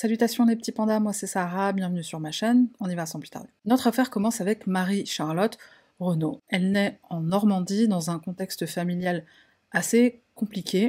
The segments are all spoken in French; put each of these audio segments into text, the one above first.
Salutations les petits pandas, moi c'est Sarah, bienvenue sur ma chaîne, on y va sans plus tarder. Notre affaire commence avec Marie-Charlotte Renaud. Elle naît en Normandie dans un contexte familial assez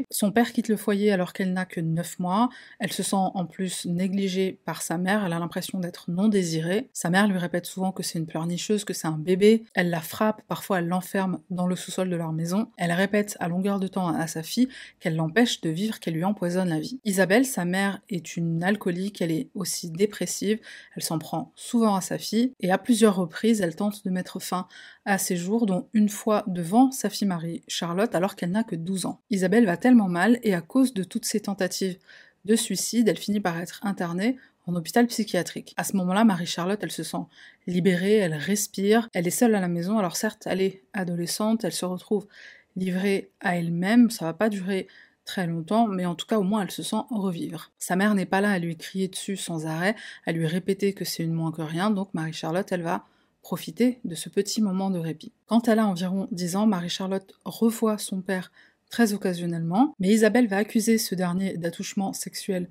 Son père quitte le foyer alors qu'elle n'a que 9 mois. Elle se sent en plus négligée par sa mère. Elle a l'impression d'être non désirée. Sa mère lui répète souvent que c'est une pleurnicheuse, que c'est un bébé. Elle la frappe, parfois elle l'enferme dans le sous-sol de leur maison. Elle répète à longueur de temps à sa fille qu'elle l'empêche de vivre, qu'elle lui empoisonne la vie. Isabelle, sa mère, est une alcoolique. Elle est aussi dépressive. Elle s'en prend souvent à sa fille et à plusieurs reprises, elle tente de mettre fin à ses jours, dont une fois devant sa fille Marie Charlotte alors qu'elle n'a que 12 ans. Va tellement mal et à cause de toutes ces tentatives de suicide, elle finit par être internée en hôpital psychiatrique. À ce moment-là, Marie-Charlotte, elle se sent libérée, elle respire, elle est seule à la maison, alors certes, elle est adolescente, elle se retrouve livrée à elle-même, ça va pas durer très longtemps, mais en tout cas au moins elle se sent revivre. Sa mère n'est pas là à lui crier dessus sans arrêt, à lui répéter que c'est une moins que rien, donc Marie-Charlotte, elle va profiter de ce petit moment de répit. Quand elle a environ 10 ans, Marie-Charlotte revoit son père très occasionnellement, mais Isabelle va accuser ce dernier d'attouchement sexuel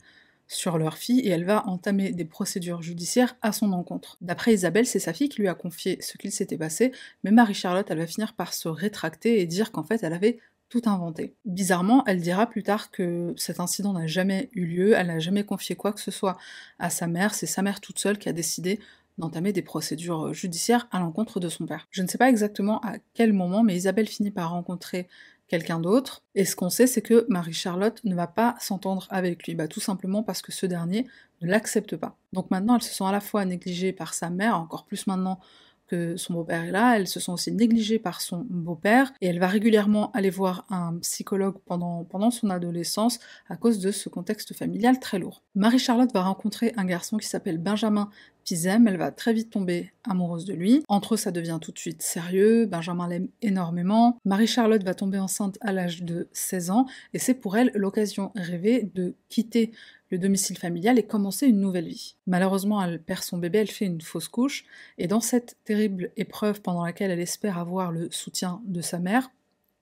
sur leur fille et elle va entamer des procédures judiciaires à son encontre. D'après Isabelle, c'est sa fille qui lui a confié ce qu'il s'était passé, mais Marie-Charlotte, elle va finir par se rétracter et dire qu'en fait, elle avait tout inventé. Bizarrement, elle dira plus tard que cet incident n'a jamais eu lieu, elle n'a jamais confié quoi que ce soit à sa mère, c'est sa mère toute seule qui a décidé d'entamer des procédures judiciaires à l'encontre de son père. Je ne sais pas exactement à quel moment, mais Isabelle finit par rencontrer quelqu'un d'autre. Et ce qu'on sait, c'est que Marie-Charlotte ne va pas s'entendre avec lui, bah, tout simplement parce que ce dernier ne l'accepte pas. Donc maintenant, elle se sent à la fois négligée par sa mère, encore plus maintenant que son beau-père est là, elle se sent aussi négligée par son beau-père, et elle va régulièrement aller voir un psychologue pendant, pendant son adolescence à cause de ce contexte familial très lourd. Marie-Charlotte va rencontrer un garçon qui s'appelle Benjamin Elle va très vite tomber amoureuse de lui. Entre eux, ça devient tout de suite sérieux, Benjamin l'aime énormément. Marie-Charlotte va tomber enceinte à l'âge de 16 ans, et c'est pour elle l'occasion rêvée de quitter le domicile familial et commencer une nouvelle vie. Malheureusement, elle perd son bébé, elle fait une fausse couche, et dans cette terrible épreuve pendant laquelle elle espère avoir le soutien de sa mère,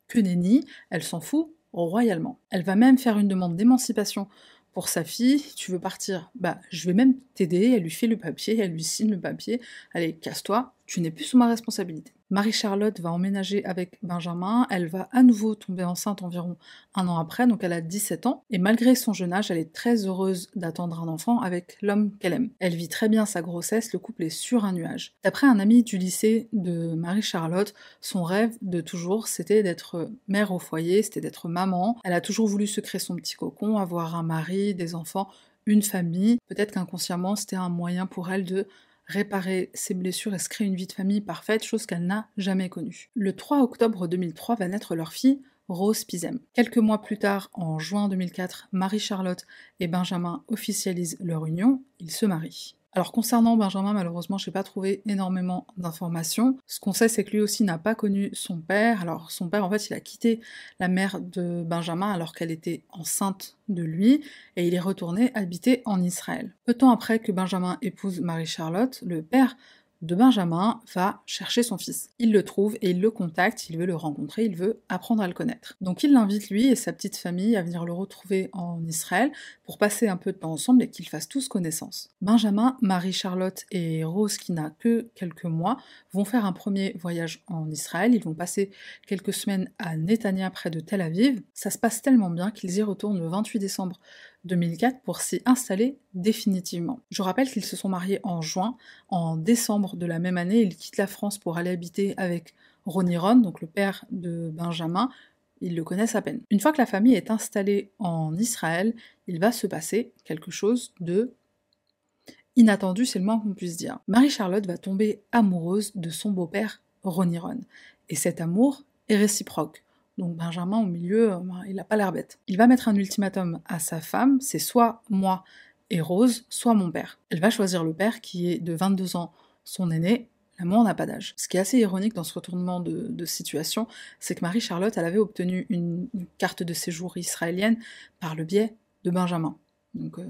que nenni, elle s'en fout royalement. Elle va même faire une demande d'émancipation pour sa fille, tu veux partir, bah je vais même t'aider, elle lui fait le papier, elle lui signe le papier, allez, casse-toi, tu n'es plus sous ma responsabilité. Marie-Charlotte va emménager avec Benjamin, elle va à nouveau tomber enceinte environ un an après, donc elle a 17 ans, et malgré son jeune âge, elle est très heureuse d'attendre un enfant avec l'homme qu'elle aime. Elle vit très bien sa grossesse, le couple est sur un nuage. D'après un ami du lycée de Marie-Charlotte, son rêve de toujours, c'était d'être mère au foyer, c'était d'être maman. Elle a toujours voulu se créer son petit cocon, avoir un mari, des enfants, une famille. Peut-être qu'inconsciemment, c'était un moyen pour elle de réparer ses blessures et se créer une vie de famille parfaite, chose qu'elle n'a jamais connue. Le 3 octobre 2003 va naître leur fille, Rose Pizem. Quelques mois plus tard, en juin 2004, Marie-Charlotte et Benjamin officialisent leur union, ils se marient. Alors concernant Benjamin, malheureusement, je n'ai pas trouvé énormément d'informations. Ce qu'on sait, c'est que lui aussi n'a pas connu son père. Alors son père, en fait, il a quitté la mère de Benjamin alors qu'elle était enceinte de lui, et il est retourné habiter en Israël. Peu de temps après que Benjamin épouse Marie-Charlotte, le père de Benjamin va chercher son fils. Il le trouve et il le contacte, il veut le rencontrer, il veut apprendre à le connaître. Donc il l'invite lui et sa petite famille à venir le retrouver en Israël pour passer un peu de temps ensemble et qu'ils fassent tous connaissance. Benjamin, Marie-Charlotte et Rose, qui n'a que quelques mois, vont faire un premier voyage en Israël. Ils vont passer quelques semaines à Netanya près de Tel Aviv. Ça se passe tellement bien qu'ils y retournent le 28 décembre 2004 pour s'y installer définitivement. Je rappelle qu'ils se sont mariés en juin. En décembre de la même année, ils quittent la France pour aller habiter avec Ronnie Ron, donc le père de Benjamin. Ils le connaissent à peine. Une fois que la famille est installée en Israël, il va se passer quelque chose de inattendu, c'est le moins qu'on puisse dire. Marie-Charlotte va tomber amoureuse de son beau-père Ronnie Ron. Et cet amour est réciproque. Donc Benjamin au milieu, euh, ben, il n'a pas l'air bête. Il va mettre un ultimatum à sa femme, c'est soit moi et Rose, soit mon père. Elle va choisir le père qui est de 22 ans son aîné, L'amour n'a pas d'âge. Ce qui est assez ironique dans ce retournement de, situation, c'est que Marie-Charlotte, elle avait obtenu une, carte de séjour israélienne par le biais de Benjamin. Donc, euh,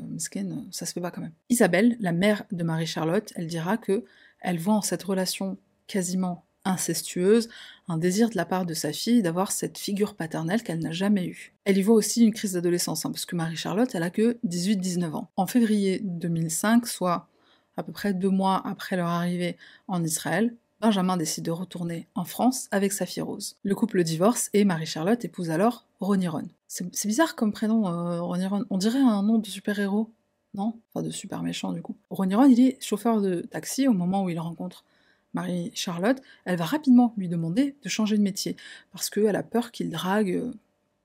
ça se fait pas quand même. Isabelle, la mère de Marie-Charlotte, elle dira que elle voit en cette relation quasiment incestueuse, un désir de la part de sa fille d'avoir cette figure paternelle qu'elle n'a jamais eue. Elle y voit aussi une crise d'adolescence, hein, parce que Marie-Charlotte, elle a que 18-19 ans. En février 2005, soit à peu près deux mois après leur arrivée en Israël, Benjamin décide de retourner en France avec sa fille Rose. Le couple divorce et Marie-Charlotte épouse alors Ronnie Ron. C'est bizarre comme prénom, euh, Ronnie Ron. On dirait un nom de super-héros, non? Enfin, de super méchant du coup. Ronnie Ron, il est chauffeur de taxi au moment où il rencontre Marie-Charlotte. Elle va rapidement lui demander de changer de métier parce qu'elle a peur qu'il drague euh,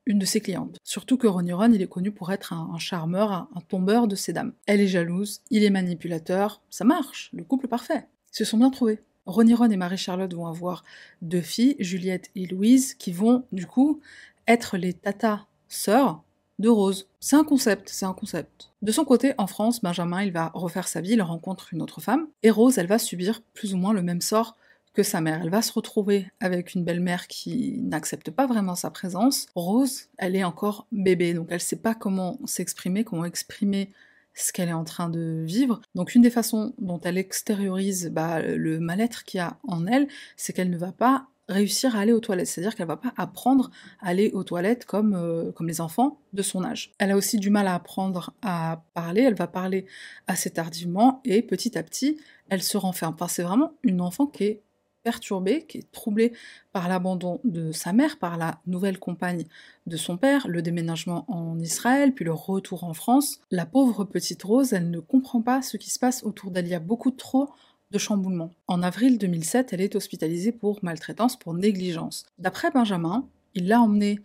une de ses clientes. Surtout que Ronnie Ron, il est connu pour être un, charmeur, un, tombeur de ses dames. Elle est jalouse, il est manipulateur, ça marche, le couple parfait. Ils se sont bien trouvés. Ronnie Ron et Marie-Charlotte vont avoir deux filles, Juliette et Louise, qui vont du coup être les tata sœurs de Rose. C'est un concept, c'est un concept. De son côté, en France, Benjamin, il va refaire sa vie, il rencontre une autre femme, et Rose, elle va subir plus ou moins le même sort que sa mère. Elle va se retrouver avec une belle-mère qui n'accepte pas vraiment sa présence. Rose, elle est encore bébé, donc elle sait pas comment s'exprimer, comment exprimer ce qu'elle est en train de vivre. Donc une des façons dont elle extériorise bah, le mal-être qu'il y a en elle, c'est qu'elle ne va pas réussir à aller aux toilettes, c'est-à-dire qu'elle va pas apprendre à aller aux toilettes comme, euh, comme les enfants de son âge. Elle a aussi du mal à apprendre à parler, elle va parler assez tardivement et petit à petit, elle se renferme. Enfin, c'est vraiment une enfant qui est perturbée, qui est troublée par l'abandon de sa mère, par la nouvelle compagne de son père, le déménagement en Israël, puis le retour en France. La pauvre petite Rose, elle ne comprend pas ce qui se passe autour d'elle. Il y a beaucoup trop de chamboulements. En avril 2007, elle est hospitalisée pour maltraitance, pour négligence. D'après Benjamin, il l'a emmenée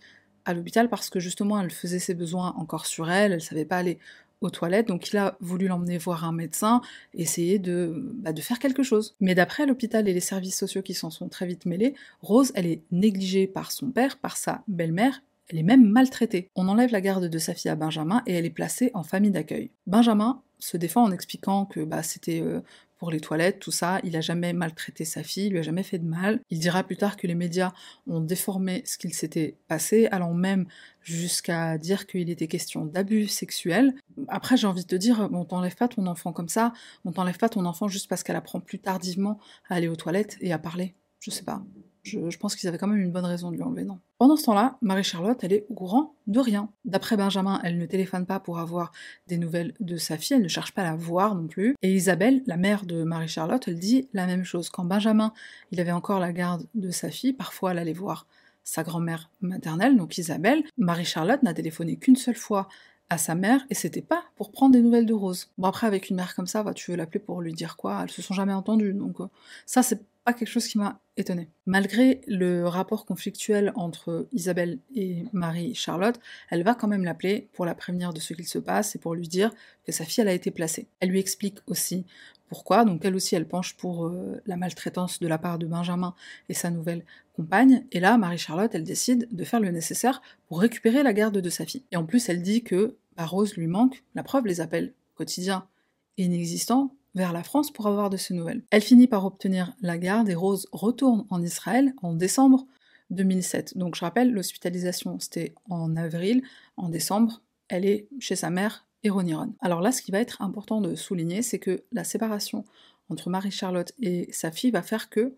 à l'hôpital parce que justement elle faisait ses besoins encore sur elle, elle savait pas aller aux toilettes, donc il a voulu l'emmener voir un médecin, essayer de, bah, de faire quelque chose. Mais d'après l'hôpital et les services sociaux qui s'en sont très vite mêlés, Rose, elle est négligée par son père, par sa belle-mère, elle est même maltraitée. On enlève la garde de sa fille à Benjamin et elle est placée en famille d'accueil. Benjamin se défend en expliquant que bah, c'était euh, pour les toilettes, tout ça. Il a jamais maltraité sa fille, il lui a jamais fait de mal. Il dira plus tard que les médias ont déformé ce qu'il s'était passé, allant même jusqu'à dire qu'il était question d'abus sexuels. Après, j'ai envie de te dire, on t'enlève pas ton enfant comme ça, on t'enlève pas ton enfant juste parce qu'elle apprend plus tardivement à aller aux toilettes et à parler. Je sais pas. Je, pense qu'ils avaient quand même une bonne raison de lui enlever, non. Pendant ce temps-là, Marie-Charlotte, elle est au courant de rien. D'après Benjamin, elle ne téléphone pas pour avoir des nouvelles de sa fille, elle ne cherche pas à la voir non plus. Et Isabelle, la mère de Marie-Charlotte, elle dit la même chose. Quand Benjamin, il avait encore la garde de sa fille, parfois elle allait voir sa grand-mère maternelle, donc Isabelle. Marie-Charlotte n'a téléphoné qu'une seule fois à sa mère et c'était pas pour prendre des nouvelles de Rose. Bon après avec une mère comme ça, tu veux l'appeler pour lui dire quoi? Elles se sont jamais entendues donc euh, ça c'est quelque chose qui m'a étonnée. Malgré le rapport conflictuel entre Isabelle et Marie-Charlotte, elle va quand même l'appeler pour la prévenir de ce qu'il se passe et pour lui dire que sa fille elle a été placée. Elle lui explique aussi pourquoi, donc elle aussi elle penche pour euh, la maltraitance de la part de Benjamin et sa nouvelle compagne, et là Marie-Charlotte elle décide de faire le nécessaire pour récupérer la garde de sa fille. Et en plus elle dit que bah, Rose lui manque, la preuve les appels quotidiens inexistants vers la France pour avoir de ses nouvelles. Elle finit par obtenir la garde et Rose retourne en Israël en décembre 2007. Donc je rappelle, l'hospitalisation c'était en avril, en décembre, elle est chez sa mère Héroniron. Alors là, ce qui va être important de souligner, c'est que la séparation entre Marie-Charlotte et sa fille va faire que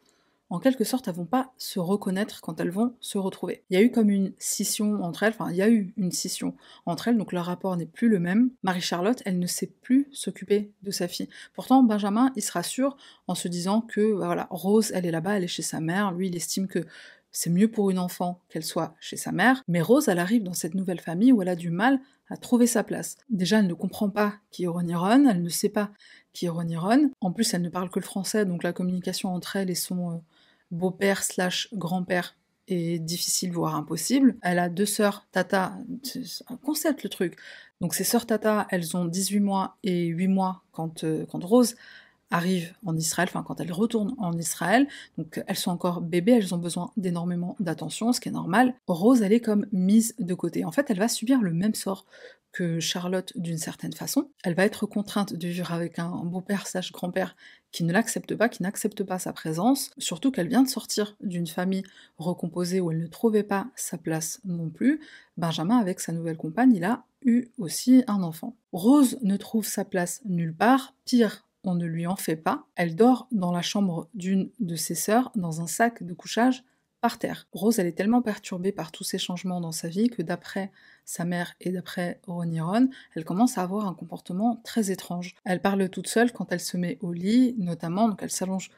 en quelque sorte, elles vont pas se reconnaître quand elles vont se retrouver. Il y a eu comme une scission entre elles, enfin, il y a eu une scission entre elles, donc leur rapport n'est plus le même. Marie-Charlotte, elle ne sait plus s'occuper de sa fille. Pourtant, Benjamin, il se rassure en se disant que, bah voilà, Rose, elle est là-bas, elle est chez sa mère, lui, il estime que c'est mieux pour une enfant qu'elle soit chez sa mère, mais Rose, elle arrive dans cette nouvelle famille où elle a du mal à trouver sa place. Déjà, elle ne comprend pas qui est Roniron, elle ne sait pas qui est Roniron. En plus, elle ne parle que le français, donc la communication entre elle et son, euh, beau-père slash grand-père est difficile, voire impossible. Elle a deux sœurs, Tata, un concept le truc. Donc ces sœurs Tata, elles ont 18 mois et 8 mois quand, euh, quand Rose arrive en Israël, enfin quand elles retournent en Israël, donc elles sont encore bébés, elles ont besoin d'énormément d'attention, ce qui est normal. Rose, elle est comme mise de côté. En fait, elle va subir le même sort que Charlotte d'une certaine façon. Elle va être contrainte de vivre avec un beau-père slash grand-père qui ne l'accepte pas, qui n'accepte pas sa présence, surtout qu'elle vient de sortir d'une famille recomposée où elle ne trouvait pas sa place non plus. Benjamin, avec sa nouvelle compagne, il a eu aussi un enfant. Rose ne trouve sa place nulle part, pire, on ne lui en fait pas. Elle dort dans la chambre d'une de ses sœurs, dans un sac de couchage par terre. Rose, elle est tellement perturbée par tous ces changements dans sa vie que d'après sa mère et d'après Ronnie Ron, elle commence à avoir un comportement très étrange. Elle parle toute seule quand elle se met au lit, notamment, donc elle s'allonge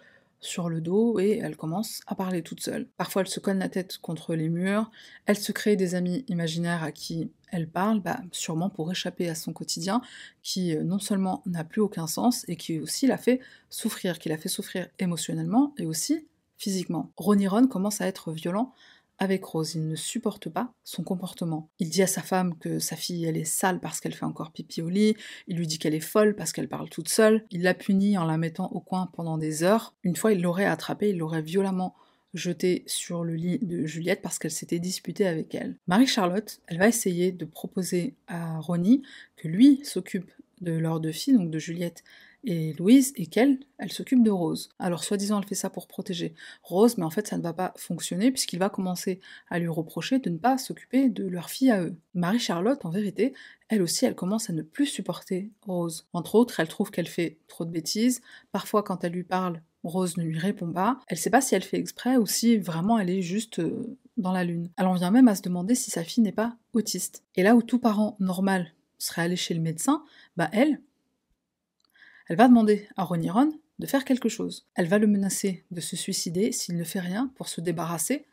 sur le dos et elle commence à parler toute seule. Parfois elle se cogne la tête contre les murs, elle se crée des amis imaginaires à qui elle parle, bah, sûrement pour échapper à son quotidien qui euh, non seulement n'a plus aucun sens et qui aussi la fait souffrir, qui la fait souffrir émotionnellement et aussi physiquement. Ronnie Ron commence à être violent avec Rose, il ne supporte pas son comportement. Il dit à sa femme que sa fille elle est sale parce qu'elle fait encore pipi au lit, il lui dit qu'elle est folle parce qu'elle parle toute seule, il la punit en la mettant au coin pendant des heures. Une fois il l'aurait attrapée, il l'aurait violemment jetée sur le lit de Juliette parce qu'elle s'était disputée avec elle. Marie-Charlotte, elle va essayer de proposer à Ronnie que lui s'occupe de leurs deux filles, donc de Juliette et Louise, et qu'elle, elle s'occupe de Rose. Alors, soi-disant, elle fait ça pour protéger Rose, mais en fait, ça ne va pas fonctionner, puisqu'il va commencer à lui reprocher de ne pas s'occuper de leur fille à eux. Marie-Charlotte, en vérité, elle aussi, elle commence à ne plus supporter Rose. Entre autres, elle trouve qu'elle fait trop de bêtises. Parfois, quand elle lui parle, Rose ne lui répond pas. Elle sait pas si elle fait exprès ou si vraiment elle est juste euh, dans la lune. Elle en vient même à se demander si sa fille n'est pas autiste. Et là où tout parent normal serait allé chez le médecin, bah elle, elle va demander à Ron de faire quelque chose. Elle va le menacer de se suicider s'il ne fait rien pour se débarrasser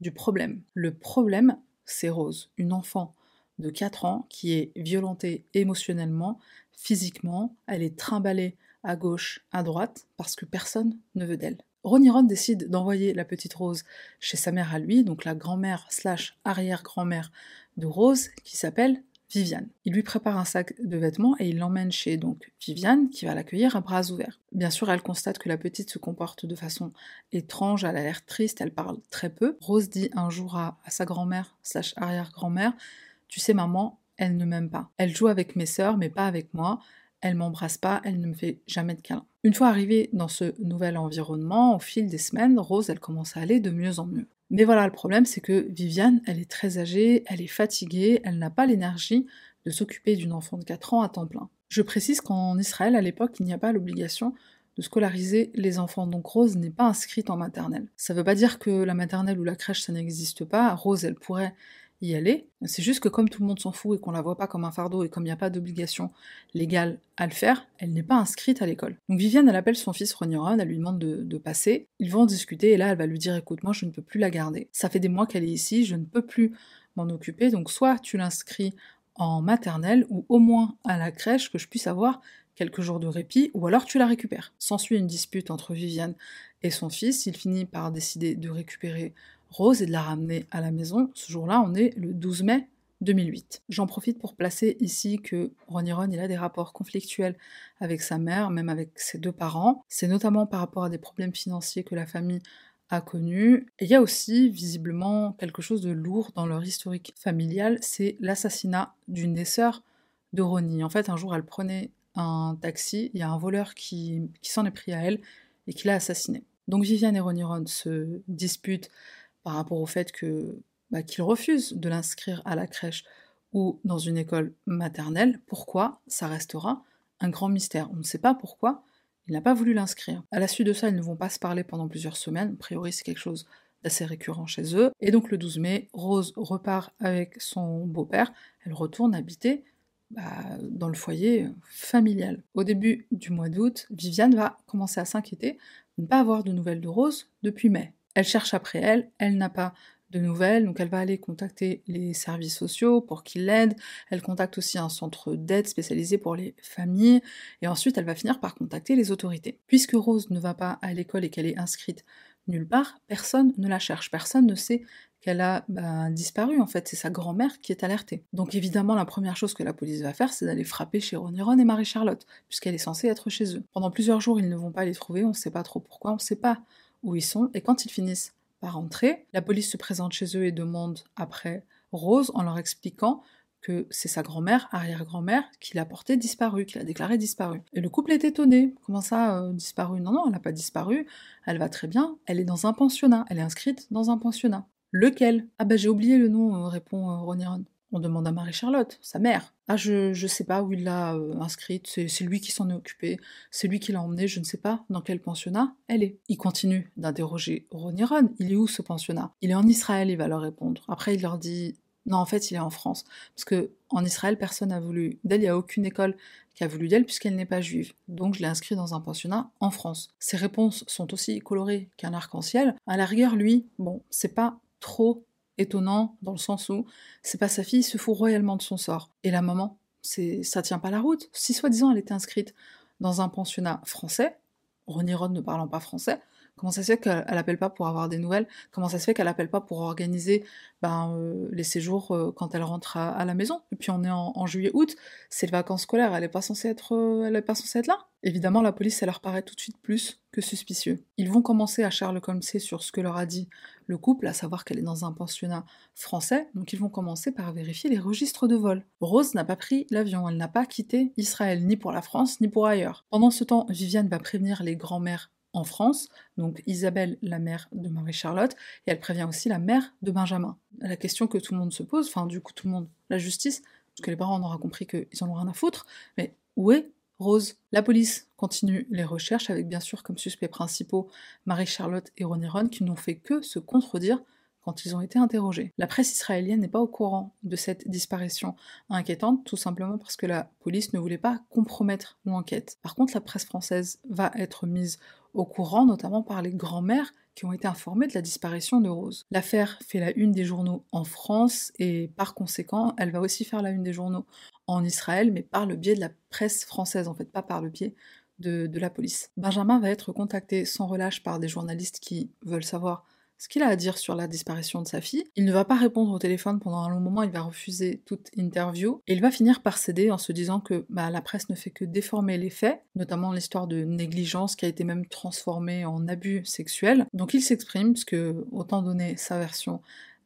du problème. Le problème, c'est Rose, une enfant de 4 ans qui est violentée émotionnellement, physiquement, elle est trimballée à gauche, à droite, parce que personne ne veut d'elle. Ron décide d'envoyer la petite Rose chez sa mère à lui, donc la grand-mère slash arrière-grand-mère de Rose, qui s'appelle Viviane. Il lui prépare un sac de vêtements et il l'emmène chez donc Viviane qui va l'accueillir à bras ouverts. Bien sûr, elle constate que la petite se comporte de façon étrange, elle a l'air triste, elle parle très peu. Rose dit un jour à, sa grand-mère slash arrière-grand-mère Tu sais maman, elle ne m'aime pas. Elle joue avec mes sœurs mais pas avec moi. Elle m'embrasse pas, elle ne me fait jamais de câlin. Une fois arrivée dans ce nouvel environnement, au fil des semaines, Rose, elle commence à aller de mieux en mieux. Mais voilà, le problème, c'est que Viviane, elle est très âgée, elle est fatiguée, elle n'a pas l'énergie de s'occuper d'une enfant de 4 ans à temps plein. Je précise qu'en Israël, à l'époque, il n'y a pas l'obligation de scolariser les enfants. Donc Rose n'est pas inscrite en maternelle. Ça ne veut pas dire que la maternelle ou la crèche, ça n'existe pas. Rose, elle pourrait y aller. C'est juste que comme tout le monde s'en fout et qu'on la voit pas comme un fardeau et comme il n'y a pas d'obligation légale à le faire, elle n'est pas inscrite à l'école. Donc Viviane, elle appelle son fils Ron, elle lui demande de, passer. Ils vont en discuter et là, elle va lui dire écoute, moi je ne peux plus la garder. Ça fait des mois qu'elle est ici, je ne peux plus m'en occuper. Donc soit tu l'inscris en maternelle ou au moins à la crèche que je puisse avoir quelques jours de répit, ou alors tu la récupères. S'ensuit une dispute entre Viviane et son fils, il finit par décider de récupérer Rose et de la ramener à la maison. Ce jour-là, on est le 12 mai 2008. J'en profite pour placer ici que Ronnie Ron il a des rapports conflictuels avec sa mère, même avec ses deux parents. C'est notamment par rapport à des problèmes financiers que la famille a connus. Et il y a aussi visiblement quelque chose de lourd dans leur historique familial, c'est l'assassinat d'une des sœurs de Ronnie. En fait, un jour, elle prenait un taxi, il y a un voleur qui, qui s'en est pris à elle et qui l'a assassinée. Donc Viviane et Ronnie Ron se disputent par rapport au fait que bah, qu'il refuse de l'inscrire à la crèche ou dans une école maternelle. Pourquoi Ça restera un grand mystère? On ne sait pas pourquoi il n'a pas voulu l'inscrire. À la suite de ça, ils ne vont pas se parler pendant plusieurs semaines. A priori, c'est quelque chose d'assez récurrent chez eux. Et donc le 12 mai, Rose repart avec son beau-père. Elle retourne habiter bah, dans le foyer familial. Au début du mois d'août, Viviane va commencer à s'inquiéter de ne pas avoir de nouvelles de Rose depuis mai. Elle cherche après elle, elle n'a pas de nouvelles, donc elle va aller contacter les services sociaux pour qu'ils l'aident, elle contacte aussi un centre d'aide spécialisé pour les familles, et ensuite elle va finir par contacter les autorités. Puisque Rose ne va pas à l'école et qu'elle est inscrite nulle part, personne ne la cherche, personne ne sait qu'elle a bah, disparu en fait, c'est sa grand-mère qui est alertée. Donc évidemment la première chose que la police va faire c'est d'aller frapper chez Ron et Marie-Charlotte, puisqu'elle est censée être chez eux. Pendant plusieurs jours ils ne vont pas les trouver, on ne sait pas trop pourquoi, on ne sait pas où ils sont, et quand ils finissent par rentrer, la police se présente chez eux et demande après Rose en leur expliquant que c'est sa grand-mère, arrière-grand-mère, qui l'a portée disparue, qui l'a déclarée disparue. Et le couple est étonné. Comment ça, euh, disparue? Non, non, elle n'a pas disparu, elle va très bien, elle est dans un pensionnat, elle est inscrite dans un pensionnat. Lequel? Ah bah j'ai oublié le nom, euh, répond euh, Roniron. On demande à Marie-Charlotte, sa mère. Ah, je, je sais pas où il l'a euh, inscrite, c'est lui qui s'en est occupé, c'est lui qui l'a emmenée, je ne sais pas dans quel pensionnat elle est. Il continue d'interroger Ronnie Ron. Il est où ce pensionnat? Il est en Israël, il va leur répondre. Après, il leur dit non, en fait, il est en France. Parce que en Israël, personne n'a voulu d'elle, il n'y a aucune école qui a voulu d'elle puisqu'elle n'est pas juive. Donc je l'ai inscrit dans un pensionnat en France. Ses réponses sont aussi colorées qu'un arc-en-ciel. À la rigueur, lui, bon, c'est pas trop étonnant dans le sens où c'est pas sa fille, il se fout royalement de son sort. Et la maman, c'est ça tient pas la route. Si soi-disant elle était inscrite dans un pensionnat français, Ronnie Rod ne parlant pas français, Comment ça se fait qu'elle appelle pas pour avoir des nouvelles? Comment ça se fait qu'elle appelle pas pour organiser ben, euh, les séjours euh, quand elle rentre à, la maison? Et puis on est en, juillet-août, c'est les vacances scolaires, elle est pas censée être, euh, pas censée être là. Évidemment, la police, ça leur paraît tout de suite plus que suspicieux. Ils vont commencer à Sherlock Holmes sur ce que leur a dit le couple, à savoir qu'elle est dans un pensionnat français, donc ils vont commencer par vérifier les registres de vol. Rose n'a pas pris l'avion, elle n'a pas quitté Israël, ni pour la France, ni pour ailleurs. Pendant ce temps, Viviane va prévenir les grands-mères en France, donc Isabelle, la mère de Marie-Charlotte, et elle prévient aussi la mère de Benjamin. La question que tout le monde se pose, enfin du coup tout le monde, la justice, parce que les parents en aura compris qu'ils en ont rien à foutre, mais où est Rose? La police continue les recherches avec bien sûr comme suspects principaux Marie-Charlotte et Ronnie Ron qui n'ont fait que se contredire quand ils ont été interrogés. La presse israélienne n'est pas au courant de cette disparition inquiétante, tout simplement parce que la police ne voulait pas compromettre l'enquête. Par contre, la presse française va être mise au courant, notamment par les grands-mères qui ont été informées de la disparition de Rose. L'affaire fait la une des journaux en France et par conséquent, elle va aussi faire la une des journaux en Israël, mais par le biais de la presse française, en fait, pas par le biais de, de la police. Benjamin va être contacté sans relâche par des journalistes qui veulent savoir ce qu'il a à dire sur la disparition de sa fille. Il ne va pas répondre au téléphone pendant un long moment, il va refuser toute interview, et il va finir par céder en se disant que bah, la presse ne fait que déformer les faits, notamment l'histoire de négligence qui a été même transformée en abus sexuel. Donc il s'exprime, parce que autant donner sa version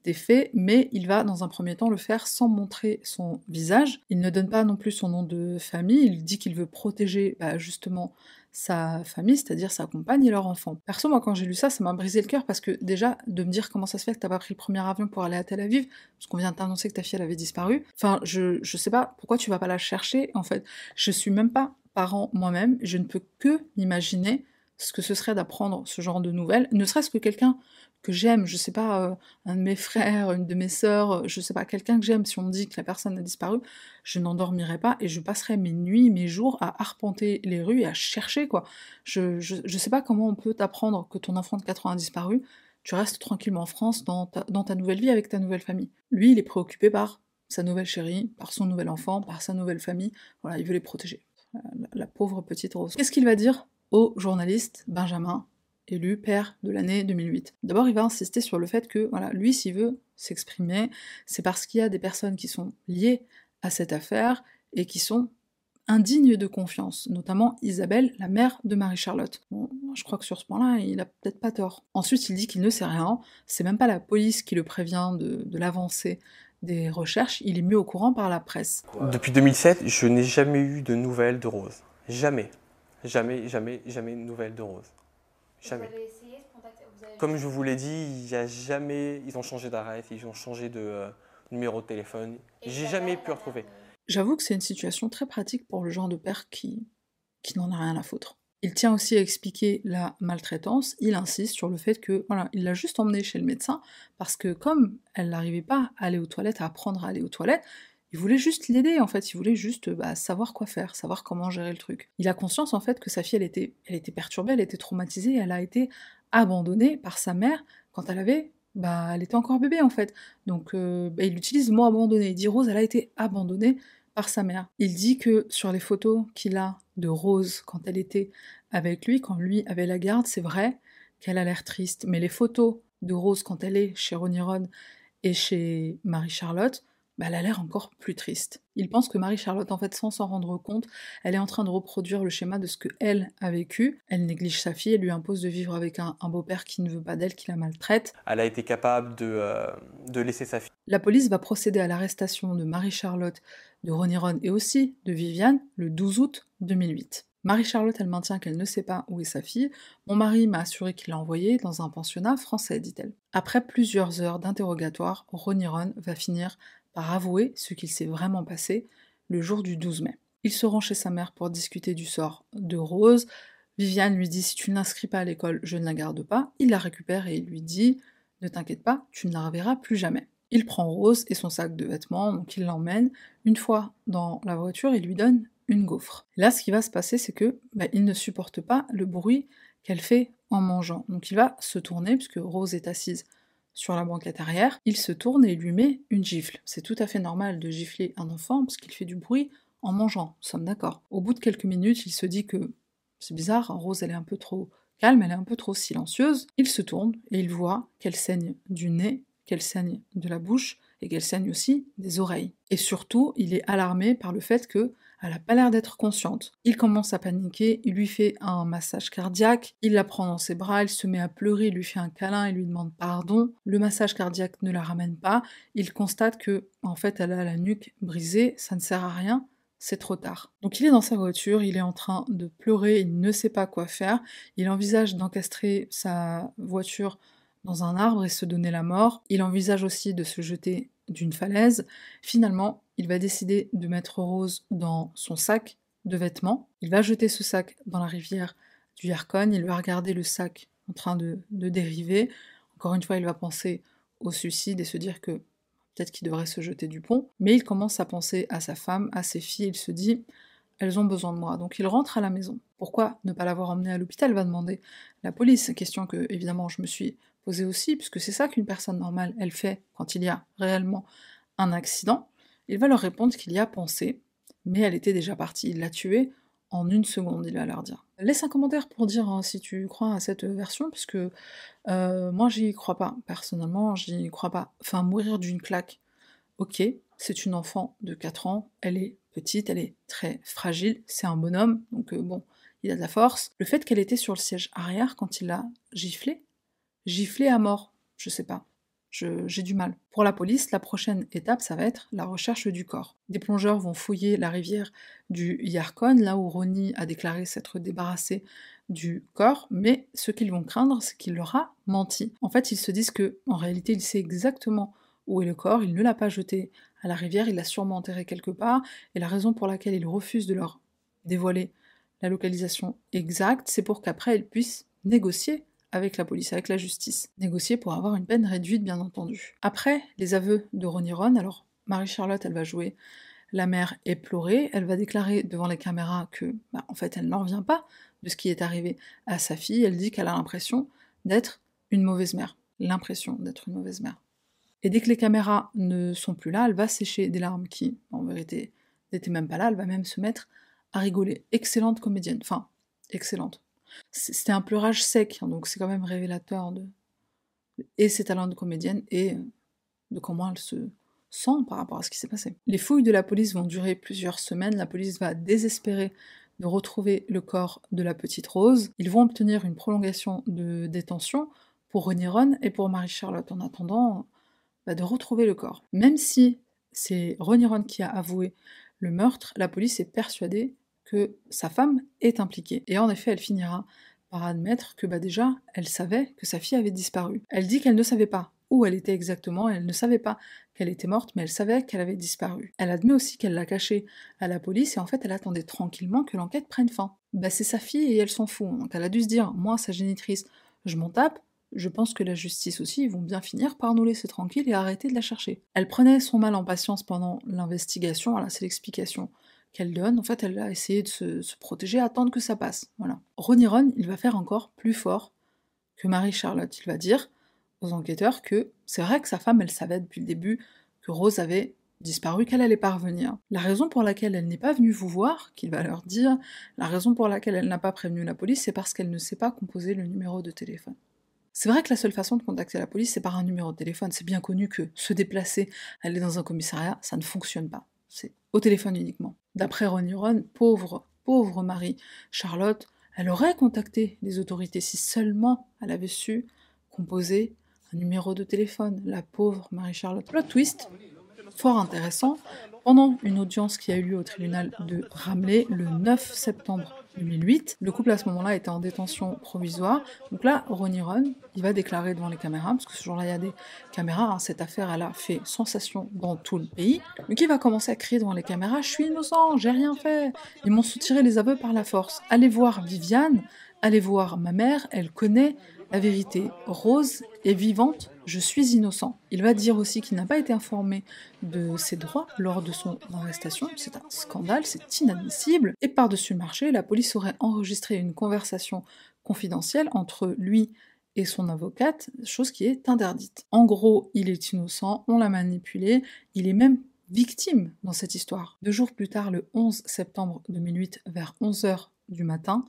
des faits, mais il va dans un premier temps le faire sans montrer son visage. Il ne donne pas non plus son nom de famille, il dit qu'il veut protéger bah, justement sa famille, c'est-à-dire sa compagne et leur enfant. Perso, moi, quand j'ai lu ça, ça m'a brisé le cœur parce que déjà, de me dire comment ça se fait que t'as pas pris le premier avion pour aller à Tel Aviv, parce qu'on vient de t'annoncer que ta fille, elle avait disparu. Enfin, je, je sais pas pourquoi tu vas pas la chercher, en fait. Je suis même pas parent moi-même, je ne peux que m'imaginer ce que ce serait d'apprendre ce genre de nouvelles, ne serait-ce que quelqu'un que j'aime, je sais pas, euh, un de mes frères, une de mes sœurs, euh, je sais pas, quelqu'un que j'aime, si on me dit que la personne a disparu, je n'endormirai pas et je passerai mes nuits, mes jours à arpenter les rues et à chercher, quoi. Je, je, sais pas comment on peut t'apprendre que ton enfant de 4 ans a disparu, tu restes tranquillement en France dans ta, dans ta nouvelle vie avec ta nouvelle famille. Lui, il est préoccupé par sa nouvelle chérie, par son nouvel enfant, par sa nouvelle famille, voilà, il veut les protéger. La, la pauvre petite Rose. Qu'est-ce qu'il va dire au journaliste Benjamin élu père de l'année 2008. D'abord, il va insister sur le fait que, voilà, lui, s'il veut s'exprimer, c'est parce qu'il y a des personnes qui sont liées à cette affaire et qui sont indignes de confiance, notamment Isabelle, la mère de Marie-Charlotte. Je crois que sur ce point-là, il a peut-être pas tort. Ensuite, il dit qu'il ne sait rien, c'est même pas la police qui le prévient de, de l'avancée des recherches, il est mis au courant par la presse. Depuis 2007, je n'ai jamais eu de nouvelles de Rose. Jamais. Jamais, jamais, jamais de nouvelles de Rose. Jamais. Comme je vous l'ai dit, il y a jamais. Ils ont changé d'arrêt, ils ont changé de euh, numéro de téléphone. J'ai jamais pu retrouver. J'avoue que c'est une situation très pratique pour le genre de père qui, qui n'en a rien à foutre. Il tient aussi à expliquer la maltraitance. Il insiste sur le fait que, voilà, il l'a juste emmenée chez le médecin parce que comme elle n'arrivait pas à aller aux toilettes, à apprendre à aller aux toilettes, il voulait juste l'aider, en fait, il voulait juste bah, savoir quoi faire, savoir comment gérer le truc. Il a conscience, en fait, que sa fille, elle était, elle était perturbée, elle était traumatisée, elle a été abandonnée par sa mère quand elle avait... Bah, elle était encore bébé, en fait. Donc, euh, bah, il utilise le mot abandonné. Il dit Rose, elle a été abandonnée par sa mère. Il dit que sur les photos qu'il a de Rose quand elle était avec lui, quand lui avait la garde, c'est vrai qu'elle a l'air triste. Mais les photos de Rose quand elle est chez Ronnie Ron et chez Marie-Charlotte, bah, elle a l'air encore plus triste. Il pense que Marie-Charlotte, en fait, sans s'en rendre compte, elle est en train de reproduire le schéma de ce que elle a vécu. Elle néglige sa fille, elle lui impose de vivre avec un, beau-père qui ne veut pas d'elle, qui la maltraite. Elle a été capable de, euh, de laisser sa fille. La police va procéder à l'arrestation de Marie-Charlotte, de Ronnie Ron et aussi de Viviane le 12 août 2008. Marie-Charlotte, elle maintient qu'elle ne sait pas où est sa fille. Mon mari m'a assuré qu'il l'a envoyée dans un pensionnat français, dit-elle. Après plusieurs heures d'interrogatoire, Ronnie Ron va finir par avouer ce qu'il s'est vraiment passé le jour du 12 mai. Il se rend chez sa mère pour discuter du sort de Rose. Viviane lui dit si tu ne l'inscris pas à l'école, je ne la garde pas. Il la récupère et lui dit ne t'inquiète pas, tu ne la reverras plus jamais. Il prend Rose et son sac de vêtements, donc il l'emmène. Une fois dans la voiture, il lui donne une gaufre. Là, ce qui va se passer, c'est que bah, il ne supporte pas le bruit qu'elle fait en mangeant. Donc il va se tourner, puisque Rose est assise sur la banquette arrière. Il se tourne et lui met une gifle. C'est tout à fait normal de gifler un enfant, parce qu'il fait du bruit en mangeant, nous sommes d'accord. Au bout de quelques minutes, il se dit que c'est bizarre, Rose elle est un peu trop calme, elle est un peu trop silencieuse. Il se tourne et il voit qu'elle saigne du nez, qu'elle saigne de la bouche et qu'elle saigne aussi des oreilles. Et surtout, il est alarmé par le fait que elle n'a pas l'air d'être consciente. Il commence à paniquer, il lui fait un massage cardiaque, il la prend dans ses bras, il se met à pleurer, il lui fait un câlin, il lui demande pardon. Le massage cardiaque ne la ramène pas. Il constate que, en fait, elle a la nuque brisée, ça ne sert à rien c'est trop tard. Donc il est dans sa voiture, il est en train de pleurer, il ne sait pas quoi faire, il envisage d'encastrer sa voiture dans un arbre et se donner la mort, il envisage aussi de se jeter d'une falaise. Finalement, il va décider de mettre Rose dans son sac de vêtements, il va jeter ce sac dans la rivière du Yarkon, il va regarder le sac en train de, dériver, encore une fois il va penser au suicide et se dire que peut-être qu'il devrait se jeter du pont, mais il commence à penser à sa femme, à ses filles, il se dit elles ont besoin de moi. Donc il rentre à la maison. Pourquoi ne pas l'avoir emmenée à l'hôpital va demander la police. Question que évidemment je me suis posée aussi, puisque c'est ça qu'une personne normale elle fait quand il y a réellement un accident. Il va leur répondre qu'il y a pensé, mais elle était déjà partie. Il l'a tuée en une seconde, il va leur dire. Laisse un commentaire pour dire hein, si tu crois à cette version, puisque euh, moi j'y crois pas. Personnellement, j'y crois pas. Enfin, mourir d'une claque, ok, c'est une enfant de 4 ans, elle est petite, elle est très fragile, c'est un bonhomme, donc euh, bon, il a de la force. Le fait qu'elle était sur le siège arrière quand il l'a giflé, giflé à mort, je sais pas j'ai du mal. Pour la police, la prochaine étape, ça va être la recherche du corps. Des plongeurs vont fouiller la rivière du Yarkon, là où Ronnie a déclaré s'être débarrassé du corps, mais ce qu'ils vont craindre, c'est qu'il leur a menti. En fait, ils se disent que, en réalité, il sait exactement où est le corps, il ne l'a pas jeté à la rivière, il l'a sûrement enterré quelque part, et la raison pour laquelle il refuse de leur dévoiler la localisation exacte, c'est pour qu'après ils puissent négocier avec la police, avec la justice. Négocier pour avoir une peine réduite, bien entendu. Après les aveux de Ronnie Ron, alors Marie-Charlotte, elle va jouer la mère éplorée, elle va déclarer devant les caméras que, bah, en fait, elle n'en revient pas de ce qui est arrivé à sa fille. Elle dit qu'elle a l'impression d'être une mauvaise mère. L'impression d'être une mauvaise mère. Et dès que les caméras ne sont plus là, elle va sécher des larmes qui, en vérité, n'étaient même pas là. Elle va même se mettre à rigoler. Excellente comédienne. Enfin, excellente. C'était un pleurage sec, hein, donc c'est quand même révélateur de et ses talents de comédienne et euh, de comment elle se sent par rapport à ce qui s'est passé. Les fouilles de la police vont durer plusieurs semaines, la police va désespérer de retrouver le corps de la petite Rose. Ils vont obtenir une prolongation de détention pour Ronnie Ron et pour Marie-Charlotte en attendant bah, de retrouver le corps. Même si c'est Ronnie Ron qui a avoué le meurtre, la police est persuadée que sa femme est impliquée. Et en effet, elle finira par admettre que bah déjà, elle savait que sa fille avait disparu. Elle dit qu'elle ne savait pas où elle était exactement, elle ne savait pas qu'elle était morte, mais elle savait qu'elle avait disparu. Elle admet aussi qu'elle l'a cachée à la police et en fait elle attendait tranquillement que l'enquête prenne fin. Bah c'est sa fille et elle s'en fout, donc elle a dû se dire, moi sa génitrice, je m'en tape, je pense que la justice aussi, ils vont bien finir par nous laisser tranquille et arrêter de la chercher. Elle prenait son mal en patience pendant l'investigation, voilà, c'est l'explication qu'elle donne, en fait, elle a essayé de se, protéger, attendre que ça passe. Voilà. Ronnie Ron, il va faire encore plus fort que Marie-Charlotte. Il va dire aux enquêteurs que c'est vrai que sa femme, elle savait depuis le début que Rose avait disparu, qu'elle allait pas revenir. La raison pour laquelle elle n'est pas venue vous voir, qu'il va leur dire, la raison pour laquelle elle n'a pas prévenu la police, c'est parce qu'elle ne sait pas composer le numéro de téléphone. C'est vrai que la seule façon de contacter la police, c'est par un numéro de téléphone. C'est bien connu que se déplacer, aller dans un commissariat, ça ne fonctionne pas. C'est au téléphone uniquement. D'après Ron pauvre, pauvre Marie Charlotte, elle aurait contacté les autorités si seulement elle avait su composer un numéro de téléphone. La pauvre Marie-Charlotte. Plot twist, fort intéressant, pendant une audience qui a eu lieu au tribunal de Ramley le 9 septembre 2008. Le couple à ce moment-là était en détention provisoire. Donc là, Ronnie Ron, il va déclarer devant les caméras, parce que ce jour-là, il y a des caméras. Hein. cette affaire, elle a fait sensation dans tout le pays. Donc il va commencer à crier devant les caméras Je suis innocent, j'ai rien fait. Ils m'ont soutiré les aveux par la force. Allez voir Viviane, allez voir ma mère, elle connaît la vérité. Rose est vivante, je suis innocent. Il va dire aussi qu'il n'a pas été informé de ses droits lors de son arrestation. C'est un scandale, c'est inadmissible. Et par-dessus le marché, la police aurait enregistré une conversation confidentielle entre lui et son avocate, chose qui est interdite. En gros, il est innocent, on l'a manipulé, il est même victime dans cette histoire. Deux jours plus tard, le 11 septembre 2008, vers 11h du matin,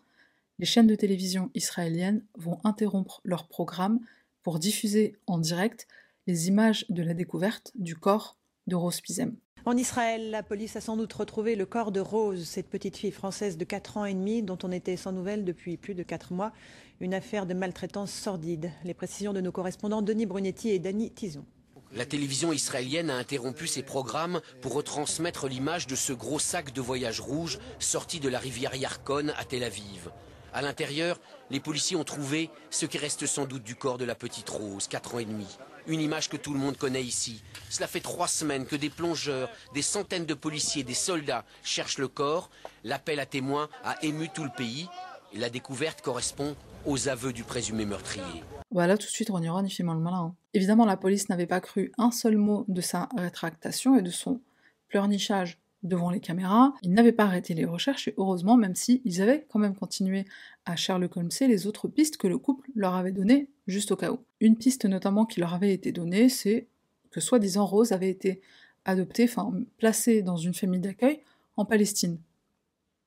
les chaînes de télévision israéliennes vont interrompre leur programme pour diffuser en direct les images de la découverte du corps de Rose Pizem. En Israël, la police a sans doute retrouvé le corps de Rose, cette petite fille française de 4 ans et demi dont on était sans nouvelles depuis plus de 4 mois. Une affaire de maltraitance sordide. Les précisions de nos correspondants Denis Brunetti et Dany Tison. La télévision israélienne a interrompu ses programmes pour retransmettre l'image de ce gros sac de voyage rouge sorti de la rivière Yarkon à Tel Aviv. À l'intérieur, les policiers ont trouvé ce qui reste sans doute du corps de la petite Rose, 4 ans et demi. Une image que tout le monde connaît ici. Cela fait trois semaines que des plongeurs, des centaines de policiers, des soldats cherchent le corps. L'appel à témoins a ému tout le pays. La découverte correspond aux aveux du présumé meurtrier. Voilà, tout de suite, Ron il fait mal le malin. Hein. Évidemment, la police n'avait pas cru un seul mot de sa rétractation et de son pleurnichage devant les caméras. Ils n'avaient pas arrêté les recherches et heureusement, même si ils avaient quand même continué à Sherlock Holmes les autres pistes que le couple leur avait données juste au cas où. Une piste notamment qui leur avait été donnée, c'est que soi-disant Rose avait été adoptée, enfin placée dans une famille d'accueil en Palestine.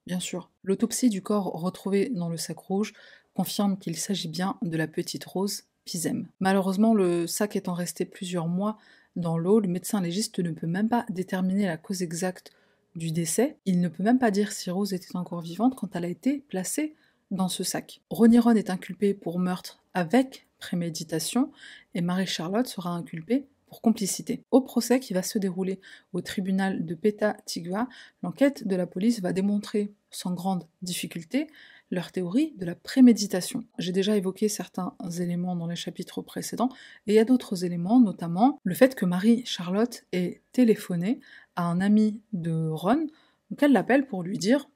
Bien sûr. L'autopsie du corps retrouvé dans le sac rouge confirme qu'il s'agit bien de la petite Rose Pizem. Malheureusement, le sac étant resté plusieurs mois dans l'eau, le médecin légiste ne peut même pas déterminer la cause exacte du décès, il ne peut même pas dire si Rose était encore vivante quand elle a été placée dans ce sac. Ronnie Ron est inculpé pour meurtre avec préméditation et Marie-Charlotte sera inculpée pour complicité. Au procès qui va se dérouler au tribunal de Peta Tigua, l'enquête de la police va démontrer sans grande difficulté leur théorie de la préméditation. J'ai déjà évoqué certains éléments dans les chapitres précédents, et il y a d'autres éléments, notamment le fait que Marie-Charlotte ait téléphoné à un ami de Ron, donc elle l'appelle pour lui dire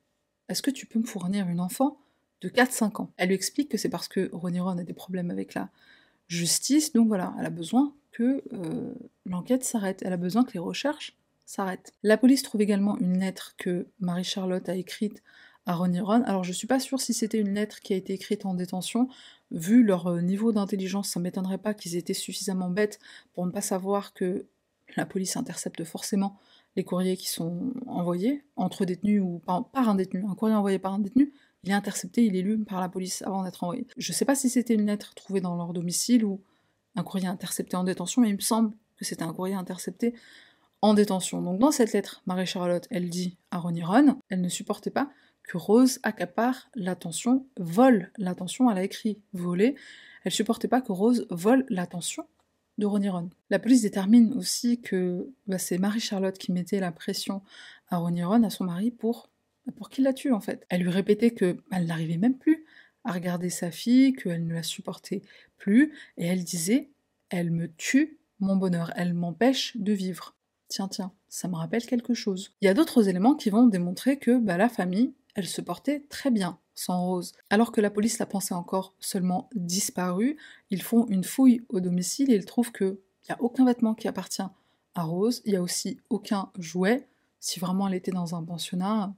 Est-ce que tu peux me fournir une enfant de 4-5 ans? Elle lui explique que c'est parce que Ronnie Ron a des problèmes avec la justice, donc voilà, elle a besoin que euh, l'enquête s'arrête, elle a besoin que les recherches s'arrêtent. La police trouve également une lettre que Marie-Charlotte a écrite à Ronnie Ron. Alors je suis pas sûre si c'était une lettre qui a été écrite en détention. Vu leur euh, niveau d'intelligence, ça m'étonnerait pas qu'ils étaient suffisamment bêtes pour ne pas savoir que la police intercepte forcément les courriers qui sont envoyés entre détenus ou par, un détenu. Un courrier envoyé par un détenu, il est intercepté, il est lu par la police avant d'être envoyé. Je sais pas si c'était une lettre trouvée dans leur domicile ou un courrier intercepté en détention, mais il me semble que c'était un courrier intercepté en détention. Donc dans cette lettre, Marie-Charlotte, elle dit à Ronnie Ron, elle ne supportait pas que Rose accapare l'attention, vole l'attention, elle a écrit voler, elle supportait pas que Rose vole l'attention de. La police détermine aussi que bah, c'est Marie-Charlotte qui mettait la pression à Ronnie Ron, à son mari, pour, pour qu'il la tue en fait. Elle lui répétait qu'elle n'arrivait même plus à regarder sa fille, qu'elle ne la supportait plus, et elle disait Elle me tue mon bonheur, elle m'empêche de vivre. Tiens, tiens, ça me rappelle quelque chose. Il y a d'autres éléments qui vont démontrer que bah, la famille elle se portait très bien sans Rose. Alors que la police la pensait encore seulement disparue, ils font une fouille au domicile et ils trouvent qu'il n'y a aucun vêtement qui appartient à Rose, il n'y a aussi aucun jouet. Si vraiment elle était dans un pensionnat,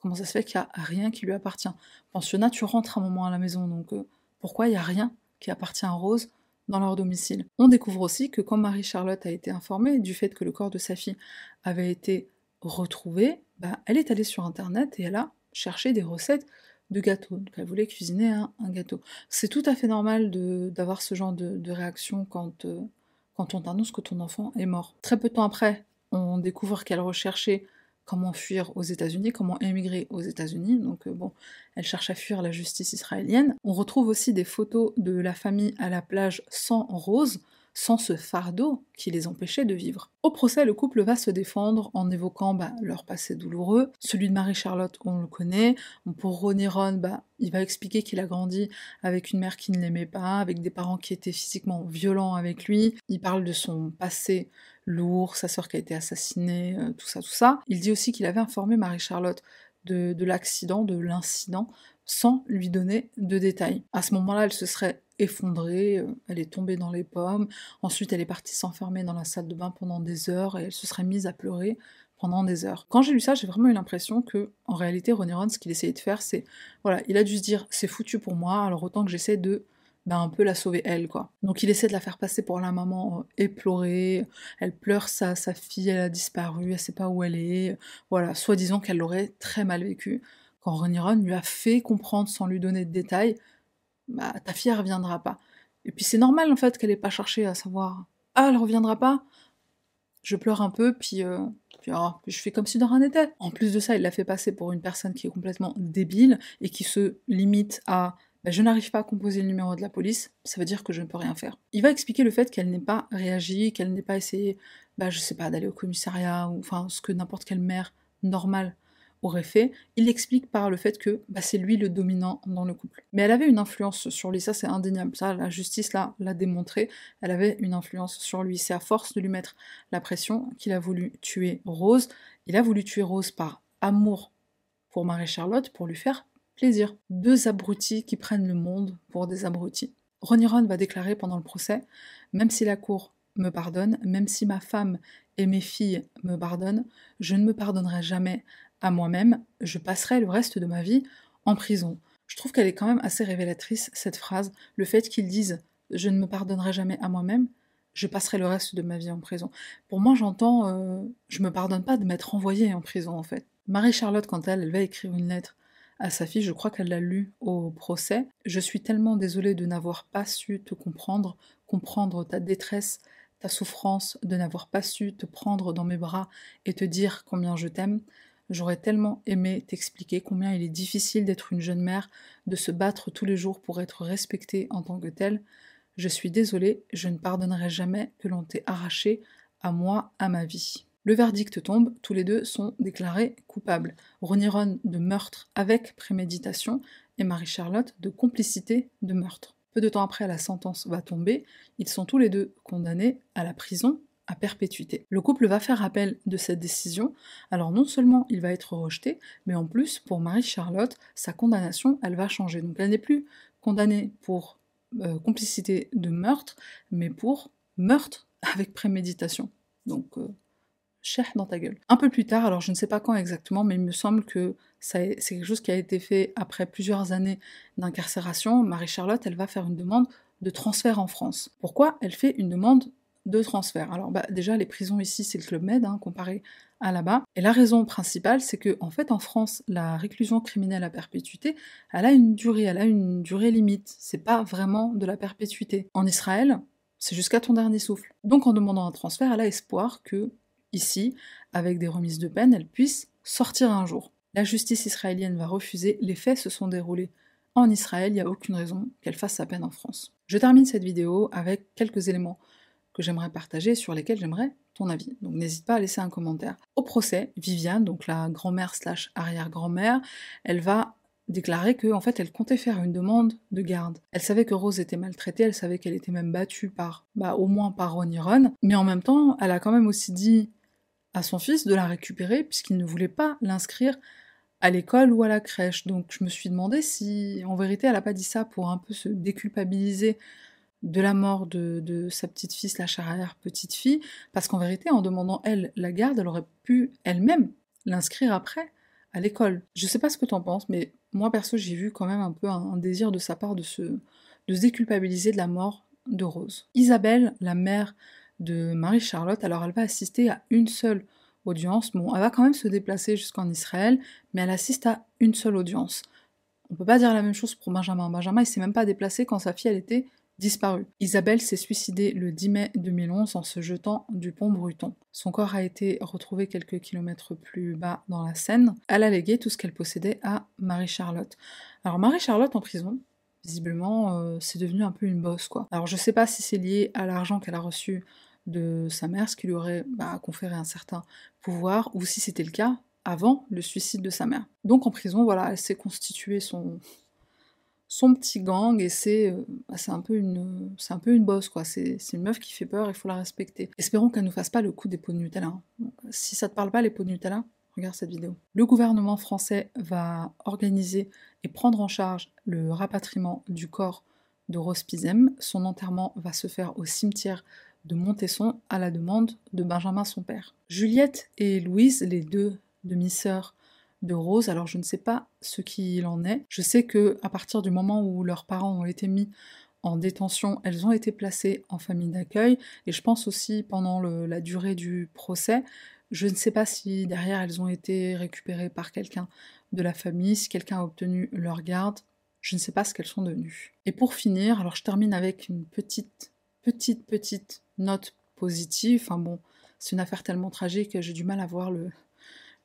comment ça se fait qu'il n'y a rien qui lui appartient? Pensionnat, tu rentres un moment à la maison, donc euh, pourquoi il n'y a rien qui appartient à Rose dans leur domicile? On découvre aussi que quand Marie-Charlotte a été informée du fait que le corps de sa fille avait été retrouvé, bah, elle est allée sur internet et elle a chercher des recettes de gâteaux. Donc elle voulait cuisiner un, gâteau. C'est tout à fait normal d'avoir ce genre de, réaction quand, euh, quand on t'annonce que ton enfant est mort. Très peu de temps après, on découvre qu'elle recherchait comment fuir aux États-Unis, comment émigrer aux États-Unis. Donc euh, bon, elle cherche à fuir la justice israélienne. On retrouve aussi des photos de la famille à la plage sans Rose. Sans ce fardeau qui les empêchait de vivre. Au procès, le couple va se défendre en évoquant bah, leur passé douloureux. Celui de Marie-Charlotte, on le connaît. Pour Ronnie Ron, bah, il va expliquer qu'il a grandi avec une mère qui ne l'aimait pas, avec des parents qui étaient physiquement violents avec lui. Il parle de son passé lourd, sa sœur qui a été assassinée, euh, tout ça, tout ça. Il dit aussi qu'il avait informé Marie-Charlotte de, de l'accident, de l'incident, sans lui donner de détails. À ce moment-là, elle se serait effondrée, euh, elle est tombée dans les pommes, ensuite elle est partie s'enfermer dans la salle de bain pendant des heures et elle se serait mise à pleurer pendant des heures. Quand j'ai lu ça, j'ai vraiment eu l'impression que, en réalité, Ronnie Ron, ce qu'il essayait de faire, c'est, voilà, il a dû se dire, c'est foutu pour moi, alors autant que j'essaie de ben, un peu la sauver elle, quoi. Donc il essaie de la faire passer pour la maman euh, éplorée, elle pleure sa, sa fille, elle a disparu, elle sait pas où elle est, voilà, soi-disant qu'elle l'aurait très mal vécu. Quand Ronnie Ron lui a fait comprendre sans lui donner de détails, bah ta fille elle reviendra pas. Et puis c'est normal en fait qu'elle ait pas cherché à savoir ah elle reviendra pas. Je pleure un peu puis, euh, oh, puis, je fais comme si de rien n'était. En plus de ça, il l'a fait passer pour une personne qui est complètement débile et qui se limite à bah, je n'arrive pas à composer le numéro de la police, ça veut dire que je ne peux rien faire. Il va expliquer le fait qu'elle n'ait pas réagi, qu'elle n'ait pas essayé, bah, je sais pas, d'aller au commissariat, ou enfin ce que n'importe quelle mère normale aurait fait, il l'explique par le fait que bah, c'est lui le dominant dans le couple. Mais elle avait une influence sur lui, ça c'est indéniable, ça la justice l'a, l'a démontré, elle avait une influence sur lui. C'est à force de lui mettre la pression qu'il a voulu tuer Rose. Il a voulu tuer Rose par amour pour Marie-Charlotte, pour lui faire plaisir. Deux abrutis qui prennent le monde pour des abrutis. Ronnie Ron va déclarer pendant le procès, même si la cour me pardonne, même si ma femme et mes filles me pardonnent, je ne me pardonnerai jamais à moi-même, je passerai le reste de ma vie en prison. Je trouve qu'elle est quand même assez révélatrice, cette phrase, le fait qu'ils disent je ne me pardonnerai jamais à moi-même, je passerai le reste de ma vie en prison. Pour moi, j'entends euh, je me pardonne pas de m'être envoyée en prison en fait. Marie-Charlotte, quand elle, elle va écrire une lettre à sa fille, je crois qu'elle l'a lu au procès. Je suis tellement désolée de n'avoir pas su te comprendre, comprendre ta détresse, ta souffrance, de n'avoir pas su te prendre dans mes bras et te dire combien je t'aime. J'aurais tellement aimé t'expliquer combien il est difficile d'être une jeune mère, de se battre tous les jours pour être respectée en tant que telle. Je suis désolée, je ne pardonnerai jamais que l'on t'ait arraché à moi, à ma vie. Le verdict tombe, tous les deux sont déclarés coupables. Ronnie Ron de meurtre avec préméditation et Marie-Charlotte de complicité de meurtre. Peu de temps après, la sentence va tomber. Ils sont tous les deux condamnés à la prison perpétuité. Le couple va faire appel de cette décision, alors non seulement il va être rejeté, mais en plus pour Marie-Charlotte, sa condamnation, elle va changer. Donc elle n'est plus condamnée pour euh, complicité de meurtre, mais pour meurtre avec préméditation. Donc euh, dans ta gueule. Un peu plus tard, alors je ne sais pas quand exactement, mais il me semble que c'est quelque chose qui a été fait après plusieurs années d'incarcération. Marie-Charlotte, elle va faire une demande de transfert en France. Pourquoi elle fait une demande de transfert. Alors bah, déjà, les prisons ici, c'est le Club Med, hein, comparé à là-bas. Et la raison principale, c'est que en fait, en France, la réclusion criminelle à perpétuité, elle a une durée, elle a une durée limite. C'est pas vraiment de la perpétuité. En Israël, c'est jusqu'à ton dernier souffle. Donc en demandant un transfert, elle a espoir que, ici, avec des remises de peine, elle puisse sortir un jour. La justice israélienne va refuser, les faits se sont déroulés en Israël, il n'y a aucune raison qu'elle fasse sa peine en France. Je termine cette vidéo avec quelques éléments j'aimerais partager, sur lesquels j'aimerais ton avis. Donc n'hésite pas à laisser un commentaire. Au procès, Viviane, donc la grand-mère slash arrière-grand-mère, elle va déclarer que en fait elle comptait faire une demande de garde. Elle savait que Rose était maltraitée, elle savait qu'elle était même battue par, bah au moins par Ronnie Ron, mais en même temps, elle a quand même aussi dit à son fils de la récupérer puisqu'il ne voulait pas l'inscrire à l'école ou à la crèche. Donc je me suis demandé si en vérité elle a pas dit ça pour un peu se déculpabiliser de la mort de, sa petite fille, la arrière petite fille, parce qu'en vérité, en demandant elle la garde, elle aurait pu elle-même l'inscrire après à l'école. Je sais pas ce que t'en penses, mais moi perso, j'ai vu quand même un peu un, désir de sa part de se, de se déculpabiliser de la mort de Rose. Isabelle, la mère de Marie-Charlotte, alors elle va assister à une seule audience. Bon, elle va quand même se déplacer jusqu'en Israël, mais elle assiste à une seule audience. On peut pas dire la même chose pour Benjamin. Benjamin, il s'est même pas déplacé quand sa fille, elle était disparu. Isabelle s'est suicidée le 10 mai 2011 en se jetant du pont Bruton. Son corps a été retrouvé quelques kilomètres plus bas dans la Seine. Elle a légué tout ce qu'elle possédait à Marie-Charlotte. Alors Marie-Charlotte en prison, visiblement, euh, c'est devenu un peu une bosse, quoi. Alors je sais pas si c'est lié à l'argent qu'elle a reçu de sa mère, ce qui lui aurait bah, conféré un certain pouvoir, ou si c'était le cas avant le suicide de sa mère. Donc en prison, voilà, elle s'est constituée son, son petit gang et c'est euh, bah, c'est un peu une c'est un peu bosse quoi. C'est une meuf qui fait peur il faut la respecter. Espérons qu'elle nous fasse pas le coup des pots de Nutella hein. si ça te parle pas les pots de Nutella regarde cette vidéo. Le gouvernement français va organiser et prendre en charge le rapatriement du corps de Rose Pizem. Son enterrement va se faire au cimetière de Montesson à la demande de Benjamin son père. Juliette et Louise les deux demi-sœurs de Rose. Alors je ne sais pas ce qu'il en est. Je sais que à partir du moment où leurs parents ont été mis en détention, elles ont été placées en famille d'accueil et je pense aussi pendant la durée du procès. Je ne sais pas si derrière elles ont été récupérées par quelqu'un de la famille, si quelqu'un a obtenu leur garde. Je ne sais pas ce qu'elles sont devenues. Et pour finir, alors je termine avec une petite, petite, petite note positive. Enfin bon, c'est une affaire tellement tragique que j'ai du mal à voir le,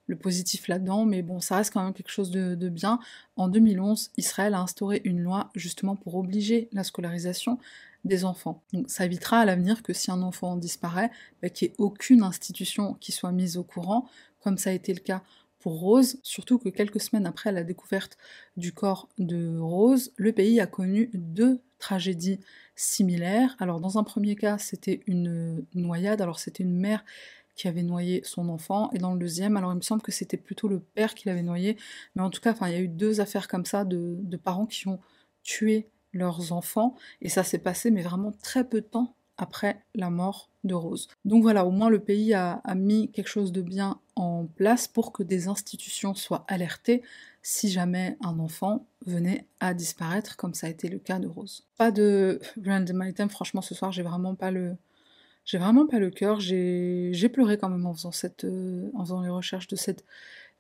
le positif là-dedans, mais bon, ça reste quand même quelque chose de, bien. En 2011, Israël a instauré une loi justement pour obliger la scolarisation des enfants. Donc ça évitera à l'avenir que si un enfant disparaît, bah, qu'il n'y ait aucune institution qui soit mise au courant, comme ça a été le cas pour Rose, surtout que quelques semaines après la découverte du corps de Rose, le pays a connu deux tragédies similaires. Alors dans un premier cas, c'était une noyade, alors c'était une mère qui avait noyé son enfant, et dans le deuxième, alors il me semble que c'était plutôt le père qui l'avait noyé, mais en tout cas, il y a eu deux affaires comme ça de, parents qui ont tué leurs enfants, et ça s'est passé, mais vraiment très peu de temps après la mort de Rose. Donc voilà, au moins le pays a, mis quelque chose de bien en place pour que des institutions soient alertées si jamais un enfant venait à disparaître, comme ça a été le cas de Rose. Pas de random item, franchement ce soir j'ai vraiment pas le, j'ai vraiment pas le cœur. J'ai pleuré quand même en faisant, cette, euh, en faisant les recherches de cette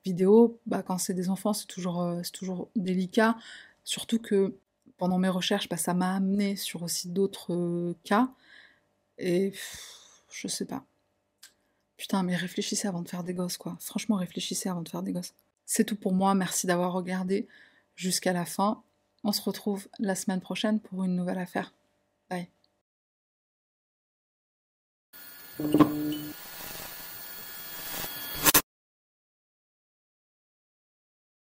vidéo. Bah, quand c'est des enfants, c'est toujours, euh, toujours délicat. Surtout que pendant mes recherches, bah, ça m'a amené sur aussi d'autres euh, cas. Et je sais pas. Putain, mais réfléchissez avant de faire des gosses, quoi. Franchement, réfléchissez avant de faire des gosses. C'est tout pour moi. Merci d'avoir regardé jusqu'à la fin. On se retrouve la semaine prochaine pour une nouvelle affaire. Thank you.